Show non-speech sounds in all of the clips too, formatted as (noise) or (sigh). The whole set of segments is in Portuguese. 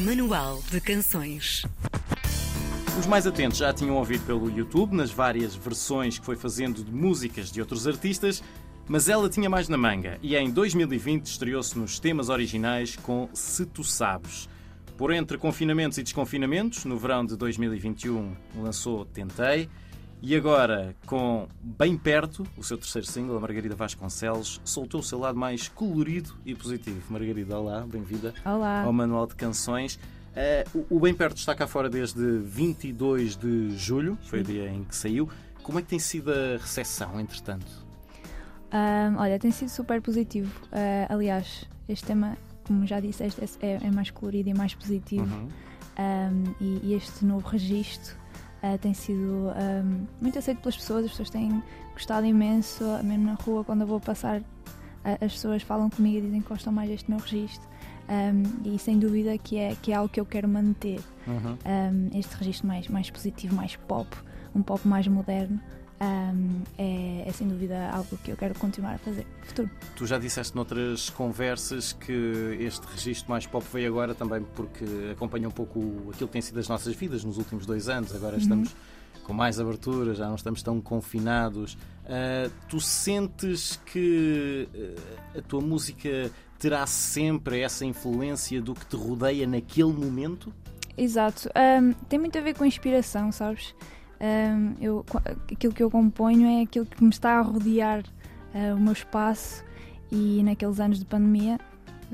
Manual de Canções. Os mais atentos já tinham ouvido pelo YouTube, nas várias versões que foi fazendo de músicas de outros artistas, mas ela tinha mais na manga e em 2020 estreou-se nos temas originais com Se Tu Sabes. Por entre confinamentos e desconfinamentos, no verão de 2021 lançou Tentei. E agora, com Bem Perto, o seu terceiro single, a Margarida Vasconcelos, soltou o seu lado mais colorido e positivo. Margarida, olá, bem-vinda Olá. ao Manual de Canções. Uh, o Bem Perto está cá fora desde 22 de julho, foi o dia em que saiu. Como é que tem sido a recepção, entretanto? Um, olha, tem sido super positivo. Uh, aliás, este tema, como já disseste, é, é mais colorido e mais positivo. Uhum. Um, e, e este novo registro uh, tem sido um, muito aceito pelas pessoas. As pessoas têm gostado imenso, mesmo na rua, quando eu vou passar, uh, as pessoas falam comigo e dizem que gostam mais deste meu registro. Um, e sem dúvida que é, que é algo que eu quero manter. Uhum. Um, este registro mais, mais positivo, mais pop, um pop mais moderno. Um, é, é, sem dúvida algo que eu quero continuar a fazer no futuro. Tu já disseste noutras conversas que este registro mais pop veio agora também porque acompanha um pouco aquilo que tem sido as nossas vidas nos últimos dois anos. Agora Uhum. estamos com mais abertura, já não estamos tão confinados. Uh, tu sentes que uh, a tua música terá sempre essa influência do que te rodeia naquele momento? Exato. Um, tem muito a ver com a inspiração, sabes? Um, eu, aquilo que eu componho é aquilo que me está a rodear uh, o meu espaço e naqueles anos de pandemia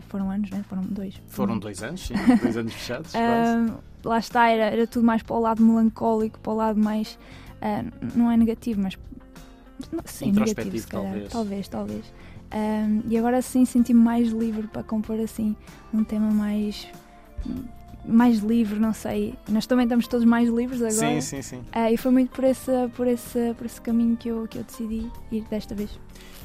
foram anos, né? Foram dois. Foram dois anos, sim, (laughs) dois anos fechados. um, lá está, era, era, tudo mais para o lado melancólico, para o lado mais. Uh, não é negativo, mas. Sim, negativo, se calhar. talvez. Talvez, talvez. Um, e agora sim senti-me mais livre para compor assim um tema mais mais livre, não sei. Nós também estamos todos mais livres agora. Sim, sim, sim. Uh, e foi muito por esse, por esse, por esse caminho que eu, que eu decidi ir desta vez.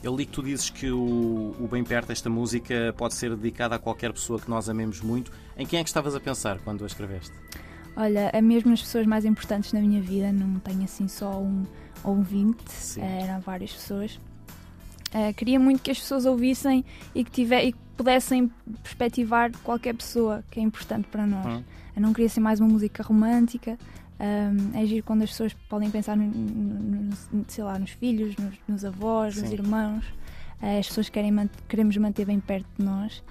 Eu li que tu dizes que o, o Bem Perto, esta música, pode ser dedicada a qualquer pessoa que nós amemos muito. Em quem é que estavas a pensar quando a escreveste? Olha, é mesmo as pessoas mais importantes na minha vida, não tenho assim só um ouvinte, uh, eram várias pessoas. Uh, queria muito que as pessoas ouvissem e que, tiver, e que pudessem perspectivar qualquer pessoa que é importante para nós. Hum. Eu não queria ser mais uma música romântica. Um, é giro quando as pessoas podem pensar no, no, no, sei lá, nos filhos, nos, nos avós, Sim. nos irmãos. Uh, as pessoas querem man queremos manter bem perto de nós.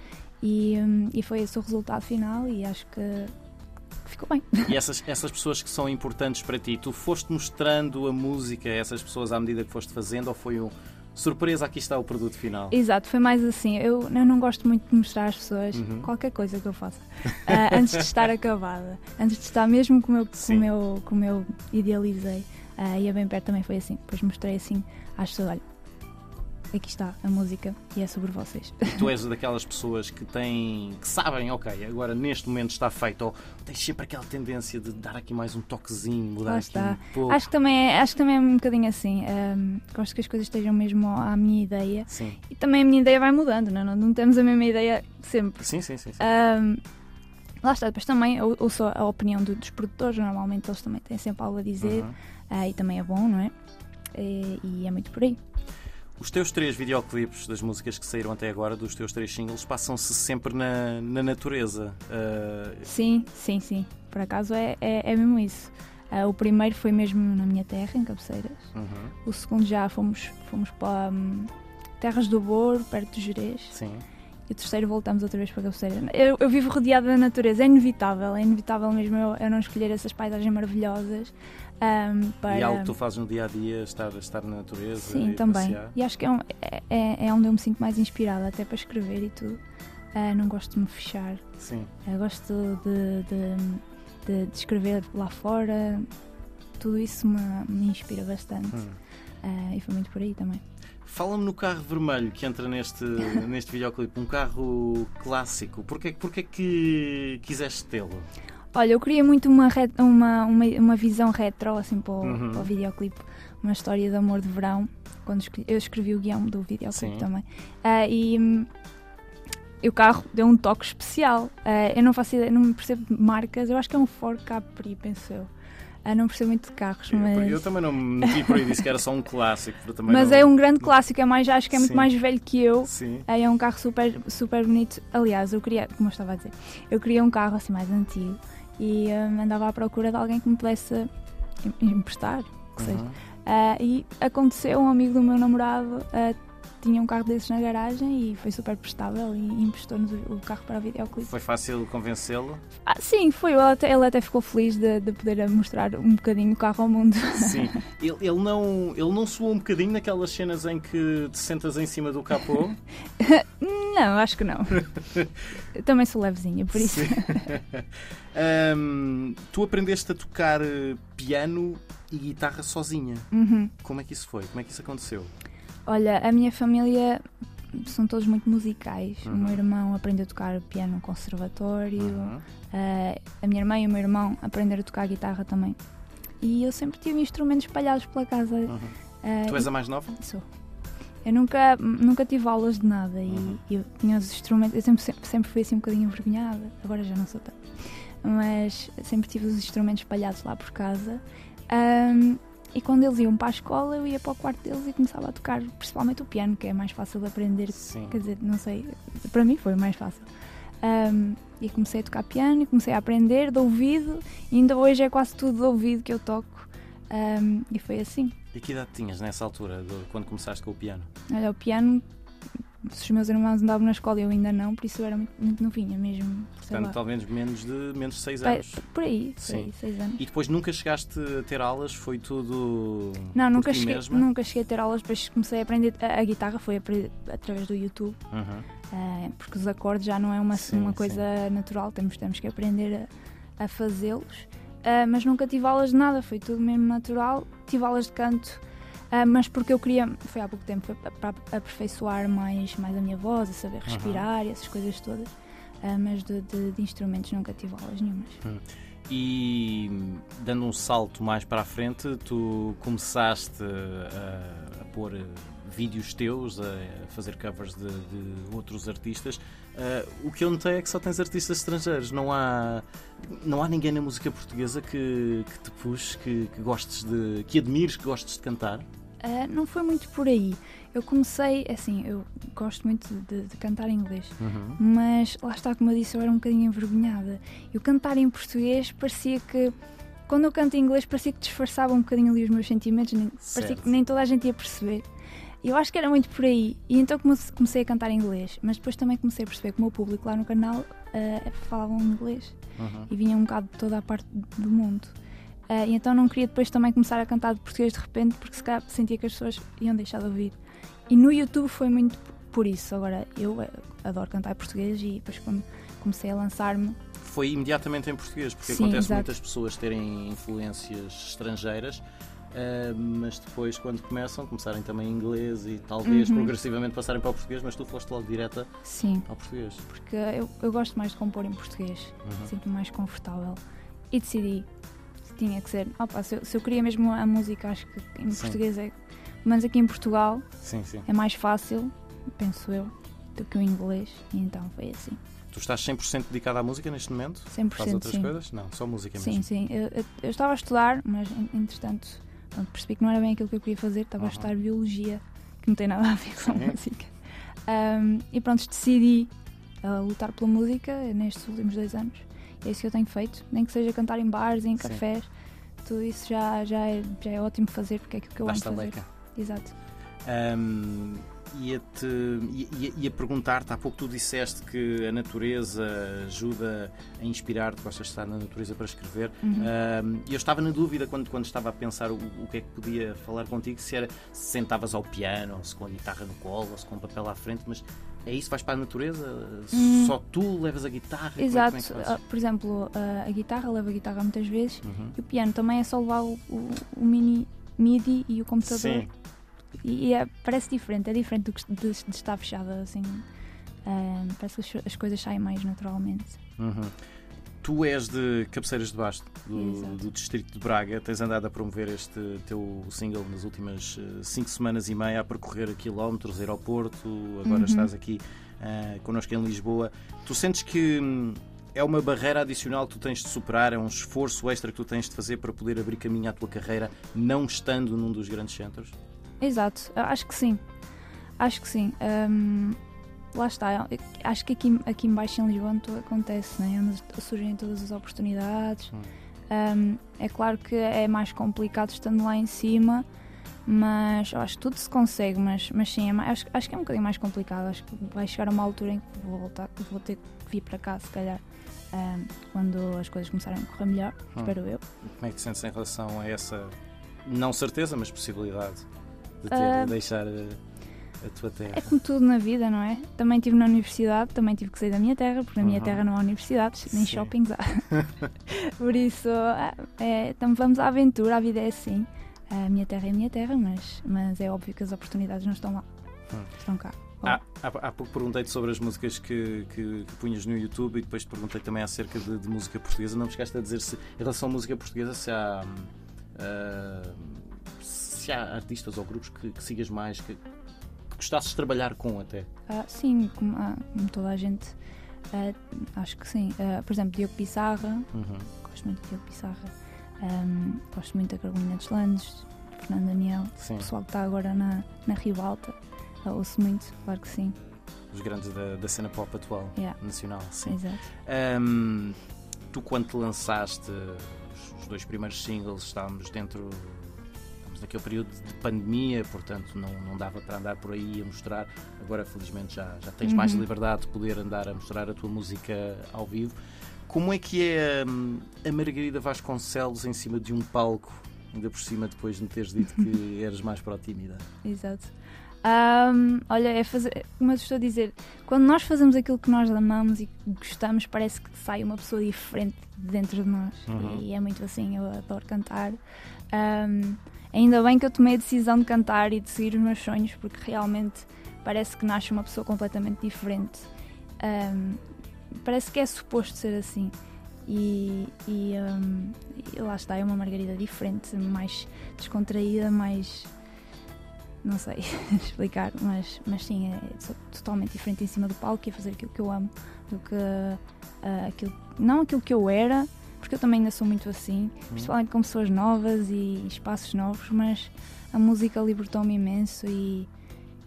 E, um, e foi esse o resultado final e acho que ficou bem. E essas, essas pessoas que são importantes para ti, tu foste mostrando a música a essas pessoas à medida que foste fazendo ou foi um surpresa, aqui está o produto final. Exato, foi mais assim. Eu, eu não gosto muito de mostrar às pessoas uhum. qualquer coisa que eu faça uh, antes de estar acabada, antes de estar mesmo como eu, como eu, como eu idealizei. Uh, e a Bem Perto também foi assim. Depois mostrei assim às pessoas: olha, aqui está a música e é sobre vocês. Tu és daquelas pessoas que têm, que sabem, ok, agora neste momento está feito, ou tens sempre aquela tendência de dar aqui mais um toquezinho, mudar Lá aqui está. um pouco. Acho que também é, acho que também é um bocadinho assim. Um, gosto que as coisas estejam mesmo à minha ideia. Sim. E também a minha ideia vai mudando, não, não, não temos a mesma ideia sempre. Sim, sim, sim. sim. Um, lá está, depois também ouço a opinião do, dos produtores, normalmente eles também têm sempre algo a dizer Uhum. uh, e também é bom, não é? E, e é muito por aí. Os teus três videoclipes das músicas que saíram até agora, dos teus três singles, passam-se sempre na, na natureza. Uh, Sim, sim, sim. Por acaso é, é, é mesmo isso. Uh, o primeiro foi mesmo na minha terra, em Cabeceiras. uhum. O segundo já fomos, fomos para hum, Terras do Boro, perto de Jerez. Sim. E o terceiro voltamos outra vez para Cabeceira. Eu, eu vivo rodeada da natureza, é inevitável, é inevitável mesmo eu, eu não escolher essas paisagens maravilhosas. Um, para... E algo que tu fazes no dia a dia, estar, estar na natureza. Sim, e também. passear. E acho que é, um, é, é onde eu me sinto mais inspirada, até para escrever e tudo. Uh, não gosto de me fechar. Sim. Gosto de, de, de, de escrever lá fora. Tudo isso me, me inspira bastante. Hum. Uh, e foi muito por aí também. Fala-me no carro vermelho que entra neste, (laughs) neste videoclipe, um carro clássico. Porquê, porquê que quiseste tê-lo? Olha, eu queria muito uma, uma, uma, uma visão retro assim, para, o, Uhum. para o videoclipe. Uma história de amor de verão. Quando eu escrevi o guião do videoclipe Sim. também. Ah, e, hum, e o carro deu um toque especial. Ah, eu não faço ideia, não percebo marcas. Eu acho que é um Ford Capri, penso eu. Ah, não percebo muito de carros, Eu- mas. Eu, também não me meti por aí, disse que era só um clássico. Mas não- é um grande clássico, é mais, acho que é muito Sim. mais velho que eu. Sim. É um carro super, super bonito. Aliás, eu queria, como eu estava a dizer, eu queria um carro assim mais antigo e hum, andava à procura de alguém que me pudesse em- emprestar, que seja. Uhum. Ah, e aconteceu, um amigo do meu namorado ah, tinha um carro desses na garagem e foi super prestável e emprestou-nos o, carro para o videoclipe. Foi fácil convencê-lo? Ah, sim, foi. Ele até, ele até ficou feliz de, de poder mostrar um bocadinho o carro ao mundo. Sim. (laughs) Ele, ele não, ele não suou um bocadinho naquelas cenas em que te sentas em cima do capô? (laughs) não, acho que não. Também sou levezinha, por isso. (laughs) Ahm, tu aprendeste a tocar piano e guitarra sozinha. Uhum. Como é que isso foi? Como é que isso aconteceu? Olha, a minha família são todos muito musicais. O Uhum. meu irmão aprendeu a tocar piano no conservatório, Uhum. ah, a minha irmã e o meu irmão aprenderam a tocar guitarra também. E eu sempre tive instrumentos espalhados pela casa. Uhum. ah, Tu és a mais nova? Sou. Eu nunca, nunca tive aulas de nada Uhum. e eu tinha os instrumentos. Eu sempre, sempre, sempre fui assim um bocadinho envergonhada, agora já não sou tanto. Mas sempre tive os instrumentos espalhados lá por casa. Ahm, e quando eles iam para a escola, eu ia para o quarto deles e começava a tocar, principalmente o piano, que é mais fácil de aprender. Sim. Quer dizer, não sei, para mim foi mais fácil. Ahm, e comecei a tocar piano e comecei a aprender de ouvido, e ainda hoje é quase tudo de ouvido que eu toco. Ahm, e foi assim. E que idade tinhas nessa altura, de- quando começaste com o piano? Olha, o piano, os meus irmãos andavam na escola e eu ainda não, por isso eu era muito, muito novinha mesmo. Portanto, talvez menos de, menos de 6 Pai- anos. Por aí, por Sim. aí, seis anos. E depois nunca chegaste a ter aulas? Foi tudo. Não, nunca cheguei, mesma? nunca cheguei a ter aulas, depois comecei a aprender a, a guitarra, foi através do YouTube, Uhum. eh, porque os acordes já não é uma, Sim, uma sim. coisa natural, temos, temos que aprender a, a fazê-los. Eh, mas nunca tive aulas de nada, foi tudo mesmo natural. Tive aulas de canto, eh, mas porque eu queria, foi há pouco tempo, para aperfeiçoar mais, mais a minha voz, a saber respirar e essas coisas todas. Eh, mas de, de- de instrumentos nunca tive aulas nenhumas. E dando um salto mais para a frente, tu começaste a, a pôr vídeos teus, a fazer covers de, de outros artistas. Eh, o que eu notei é que só tens artistas estrangeiros. Não há, não há ninguém na música portuguesa que, que te puxe, que, que gostes de. que admires, que gostes de cantar. Eh, não foi muito por aí. Eu comecei, assim, eu gosto muito de, de cantar em inglês. Uhum. mas lá está, como eu disse, eu era um bocadinho envergonhada. E o cantar em português parecia que, quando eu canto em inglês, parecia que disfarçava um bocadinho ali os meus sentimentos, nem, parecia que nem toda a gente ia perceber. Eu acho que era muito por aí. E então comece- comecei a cantar em inglês, mas depois também comecei a perceber que o meu público lá no canal eh, falavam inglês Uhum. e vinham um bocado de toda a parte do mundo. Eh, e então não queria depois também começar a cantar de português de repente, porque se calhar sentia que as pessoas iam deixar de ouvir. E no YouTube foi muito por isso. Agora, eu eh, adoro cantar em português e depois quando comecei a lançar-me. Foi imediatamente em português, porque Sim, acontece exato. muitas pessoas terem influências estrangeiras, ah, mas depois, quando começam, começarem também em inglês e talvez Uhum. progressivamente passarem para o português, mas tu foste logo direta Sim, ao português. porque eu, eu gosto mais de compor em português. Uhum. Sinto-me mais confortável. E decidi tinha que ser. Opa, se, eu, se eu queria mesmo a música, acho que em Sim. português é. Mas aqui em Portugal Sim, sim. é mais fácil, penso eu, do que o inglês. E então foi assim. Tu estás 100% dedicado à música neste momento? 100% Faz outras sim. coisas? Não, só música Sim, mesmo. sim. Eu, eu- eu estava a estudar, mas en- entretanto pronto, percebi que não era bem aquilo que eu queria fazer. Estava Uhum. a estudar biologia, que não tem nada a ver com Sim. música. Um, e pronto, decidi uh, lutar pela música nestes últimos dois anos. É isso que eu tenho feito. Nem que seja cantar em bares, em Sim. cafés. Tudo isso já, já, é, já é ótimo fazer, porque é aquilo que eu amo Dás-te a fazer. leca. Exato. Ahm, Ia-te ia, ia perguntar-te, há pouco tu disseste que a natureza ajuda a inspirar-te, gostas de estar na natureza para escrever. Uhum. E eu estava na dúvida quando, quando estava a pensar o, o que é que podia falar contigo, se era se sentavas ao piano, ou se com a guitarra no colo, ou se com o papel à frente, mas é isso? Vais para a natureza? Hum. Só tu levas a guitarra? Como é- Exato. como é fazes? Ah, por exemplo, a, a guitarra, levo a guitarra muitas vezes. Uhum. E o piano também é só levar o, o, o mini MIDI e o computador. Sim, E, e é- parece diferente, é diferente do que de, de estar fechada assim. ah, parece que as, as coisas saem mais naturalmente. Uhum. Tu és de Cabeceiras de Basto, do, do distrito de Braga. Tens andado a promover este teu single nas últimas eh, cinco semanas e meia, a percorrer quilómetros, aeroporto. Agora Uhum. estás aqui uh, connosco em Lisboa. Tu sentes que hum, é uma barreira adicional que tu tens de superar, é um esforço extra que tu tens de fazer para poder abrir caminho à tua carreira, não estando num dos grandes centros? Exato, acho que sim. Acho que sim. Um, lá está, acho que aqui, aqui embaixo em Lisboa tudo acontece, né? onde surgem todas as oportunidades. Hum. Um, é claro que é mais complicado estando lá em cima, mas acho que tudo se consegue, mas, mas sim, é mais, acho, acho que é um bocadinho mais complicado. Acho que vai chegar uma altura em que vou voltar, vou ter que vir para cá, se calhar, um, quando as coisas começarem a correr melhor, hum. espero eu. Como é que te sentes em relação a essa, não certeza, mas possibilidade de ter uh, de deixar a tua terra? É como tudo na vida, não é? Também estive na universidade, também tive que sair da minha terra, porque na minha uhum. terra não há universidades, nem Sim. shoppings há. (laughs) Por isso, é, então vamos à aventura, a vida é assim. A minha terra é a minha terra, mas, mas é óbvio que as oportunidades não estão lá. Hum. Estão cá. Há, há, há, pouco perguntei-te sobre as músicas que, que, que, punhas no YouTube e depois te perguntei também acerca de, de, música portuguesa. Não me chegaste a dizer se, em relação à música portuguesa, se há, uh, se há artistas ou grupos que, que sigas mais, que, gostasses de trabalhar com até? Ah, sim, como, ah, como, toda a gente, ah, acho que sim. Ah, por exemplo, Diogo Pissarra, uhum. gosto muito de Diogo Pissarra, um, gosto muito da Carolina dos Landes, Fernando Daniel, sim. o pessoal que está agora na, na Ribalta, uh, ouço muito, claro que sim. Os grandes da, da cena pop atual, yeah. nacional, sim. Exato. Um, tu, quando te lançaste os dois primeiros singles, estávamos dentro naquele período de pandemia, portanto não, não dava para andar por aí a mostrar. Agora, felizmente, já, já tens uhum. mais liberdade de poder andar a mostrar a tua música ao vivo. Como é que é hum, a Margarida Vasconcelos em cima de um palco, ainda por cima depois de me teres dito que (laughs) eres mais para tímida? Exato. Um, olha, é fazer, como eu estou a dizer, quando nós fazemos aquilo que nós amamos e gostamos, parece que sai uma pessoa diferente dentro de nós. Uhum. E é muito assim, eu adoro cantar. Um, Ainda bem que eu tomei a decisão de cantar e de seguir os meus sonhos, porque realmente parece que nasce uma pessoa completamente diferente. Um, parece que é suposto ser assim. E, e, um, e, lá está, é uma Margarida diferente, mais descontraída, mais. Não sei (laughs) explicar, mas, mas sim, é totalmente diferente em cima do palco e a fazer aquilo que eu amo do que uh, aquilo, não aquilo que eu era, porque eu também ainda sou muito assim, uhum. principalmente com pessoas novas e espaços novos, mas a música libertou-me imenso e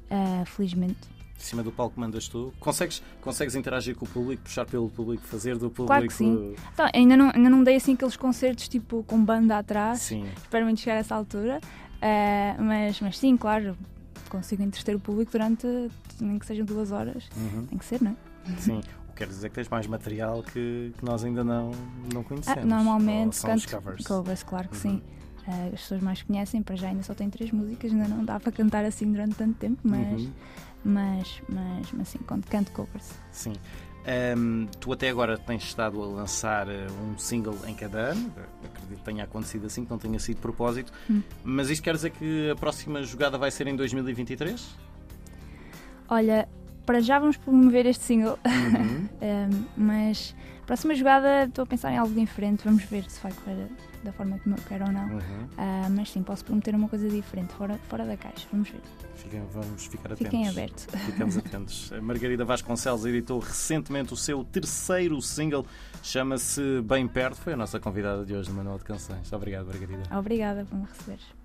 uh, felizmente. Em cima do palco mandas tu? Consegues, consegues interagir com o público, puxar pelo público, fazer do público. Claro que sim. Então, ainda, não, ainda não dei assim aqueles concertos tipo com banda atrás. Sim. Espero muito chegar a essa altura. Uh, mas, mas sim, claro, consigo entreter o público durante nem que sejam duas horas. Uhum. Tem que ser, não é? Sim. (laughs) Quer dizer que tens mais material que, que nós ainda não, não conhecemos. Ah, normalmente canto covers. covers, claro que uhum. sim. Uh, as pessoas mais conhecem, para já ainda só tem três músicas, ainda não dá para cantar assim durante tanto tempo, mas, uhum. mas, mas, mas sim, canto covers. Sim. Um, tu até agora tens estado a lançar eh, um single em cada ano, acredito que tenha acontecido assim, que não tenha sido de propósito, hum. mas isto quer dizer que a próxima jogada vai ser em 2023? Olha, para já vamos promover este single, uhum. (laughs) um, mas próxima jogada estou a pensar em algo diferente, vamos ver se vai correr da forma como eu quero ou não. Uhum. Uh, mas sim, posso prometer uma coisa diferente, fora, fora da caixa, vamos ver. Fiquem, vamos ficar atentos. Fiquem abertos. (laughs) Ficamos atentos. Margarida Vasconcelos editou recentemente o seu terceiro single, chama-se Bem Perto. Foi a nossa convidada de hoje no Manual de Canções. Obrigado, Margarida. Obrigada por me receberes.